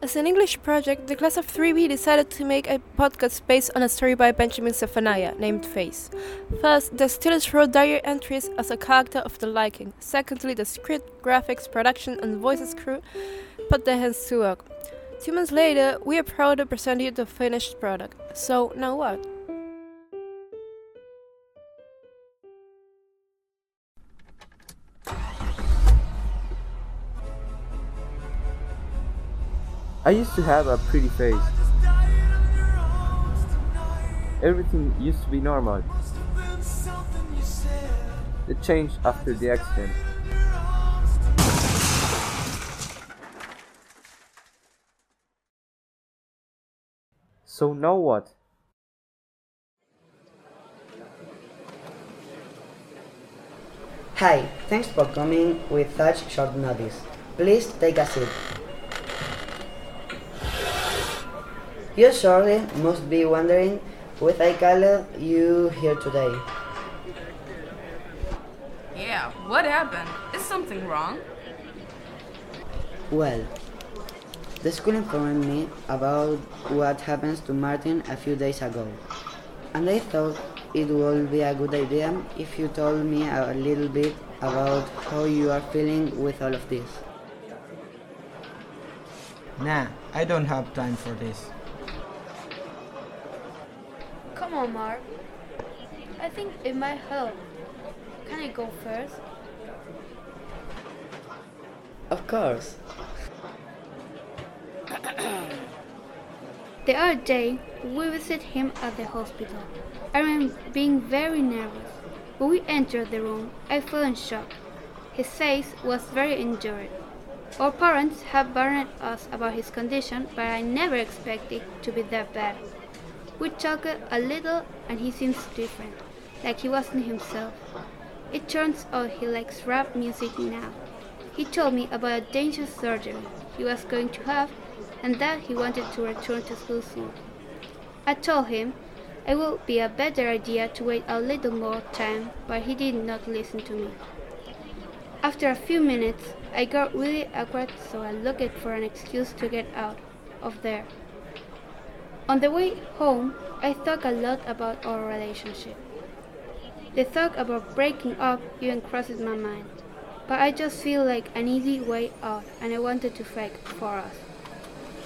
As an English project, the class of 3B decided to make a podcast based on a story by Benjamin Zephaniah named Face. First, the students wrote diary entries as a character of the liking. Secondly, the script, graphics, production, and voices crew put their hands to work. Two months later, we are proud to present you the finished product. So, now what? I used to have a pretty face. Everything used to be normal. It changed after the accident. So now what? Hi, thanks for coming with such short notice. Please take a seat. You surely must be wondering what I called you here today. Yeah, what happened? Is something wrong? Well, the school informed me about what happened to Martin a few days ago, and I thought it would be a good idea if you told me a little bit about how you are feeling with all of this. Nah, I don't have time for this. Come on, Mark. I think it might help. Can I go first? Of course. The other day, we visited him at the hospital. I remember being very nervous. When we entered the room, I felt in shock. His face was very injured. Our parents have warned us about his condition, but I never expected it to be that bad. We talked a little, and he seems different, like he wasn't himself. It turns out he likes rap music now. He told me about a dangerous surgery he was going to have and that he wanted to return to school soon. I told him it would be a better idea to wait a little more time, but he did not listen to me. After a few minutes, I got really awkward, so I looked for an excuse to get out of there. On the way home, I thought a lot about our relationship. The thought about breaking up even crosses my mind, but I just feel like an easy way out and I wanted to fight for us.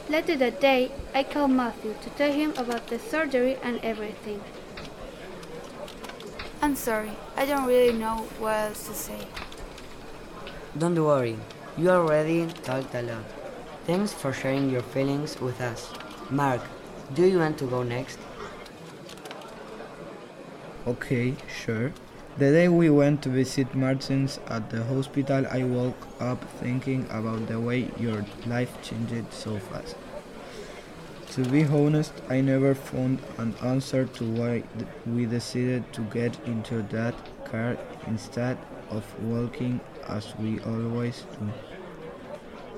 Later that day, I called Matthew to tell him about the surgery and everything. I'm sorry, I don't really know what else to say. Don't worry, you already talked a lot. Thanks for sharing your feelings with us. Mark, do you want to go next? Okay, sure. The day we went to visit Martins at the hospital, I woke up thinking about the way your life changed so fast. To be honest, I never found an answer to why we decided to get into that car instead of walking as we always do.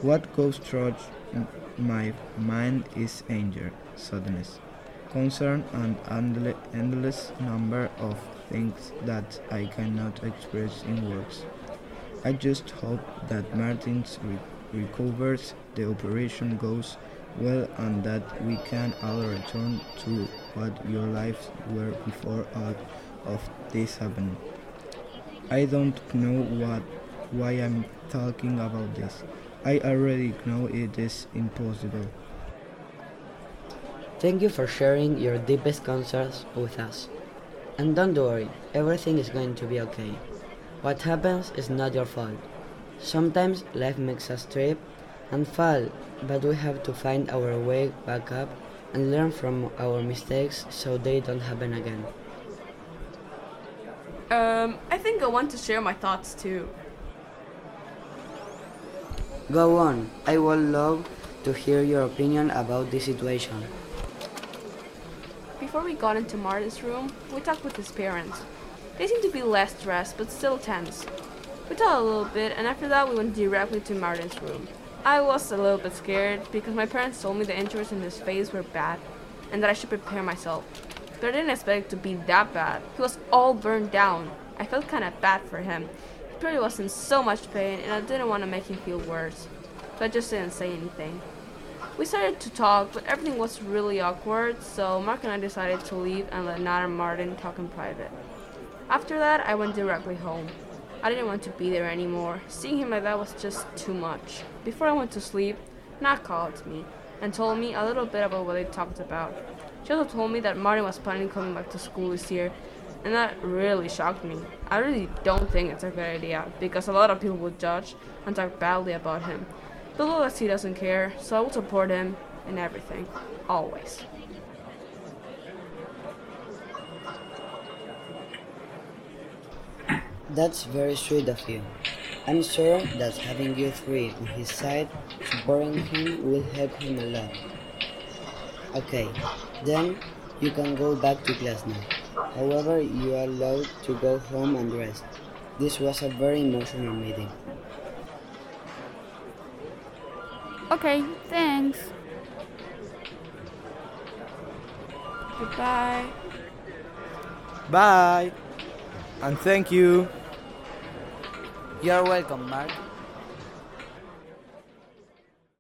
What goes through my mind is anger, sadness, concern, and endless number of things that I cannot express in words. I just hope that Martins re- recovers, the operation goes well, and that we can all return to what your lives were before all of this happened. I don't know what why I'm talking about this. I already know it is impossible. Thank you for sharing your deepest concerns with us. And don't worry, everything is going to be okay. What happens is not your fault. Sometimes life makes us trip and fall, but we have to find our way back up and learn from our mistakes so they don't happen again. Um, I think I want to share my thoughts too. Go on, I would love to hear your opinion about this situation. Before we got into Martin's room, we talked with his parents. They seemed to be less stressed, but still tense. We talked a little bit, and after that, we went directly to Martin's room. I was a little bit scared because my parents told me the injuries in his face were bad and that I should prepare myself. But I didn't expect it to be that bad. He was all burned down. I felt kind of bad for him. He probably was in so much pain, and I didn't want to make him feel worse. So I just didn't say anything. We started to talk, but everything was really awkward, so Mark and I decided to leave and let Nat and Martin talk in private. After that, I went directly home. I didn't want to be there anymore. Seeing him like that was just too much. Before I went to sleep, Nat called me and told me a little bit about what they talked about. She also told me that Martin was planning coming back to school this year, and that really shocked me. I really don't think it's a good idea because a lot of people would judge and talk badly about him. But Lolas he doesn't care, so I will support him in everything, always. That's very sweet of you. I'm sure that having you three on his side, supporting him will help him a lot. Okay, then you can go back to class now. However, you are allowed to go home and rest. This was a very emotional meeting. Okay, thanks. Goodbye. Bye. And thank you. You're welcome, Mark.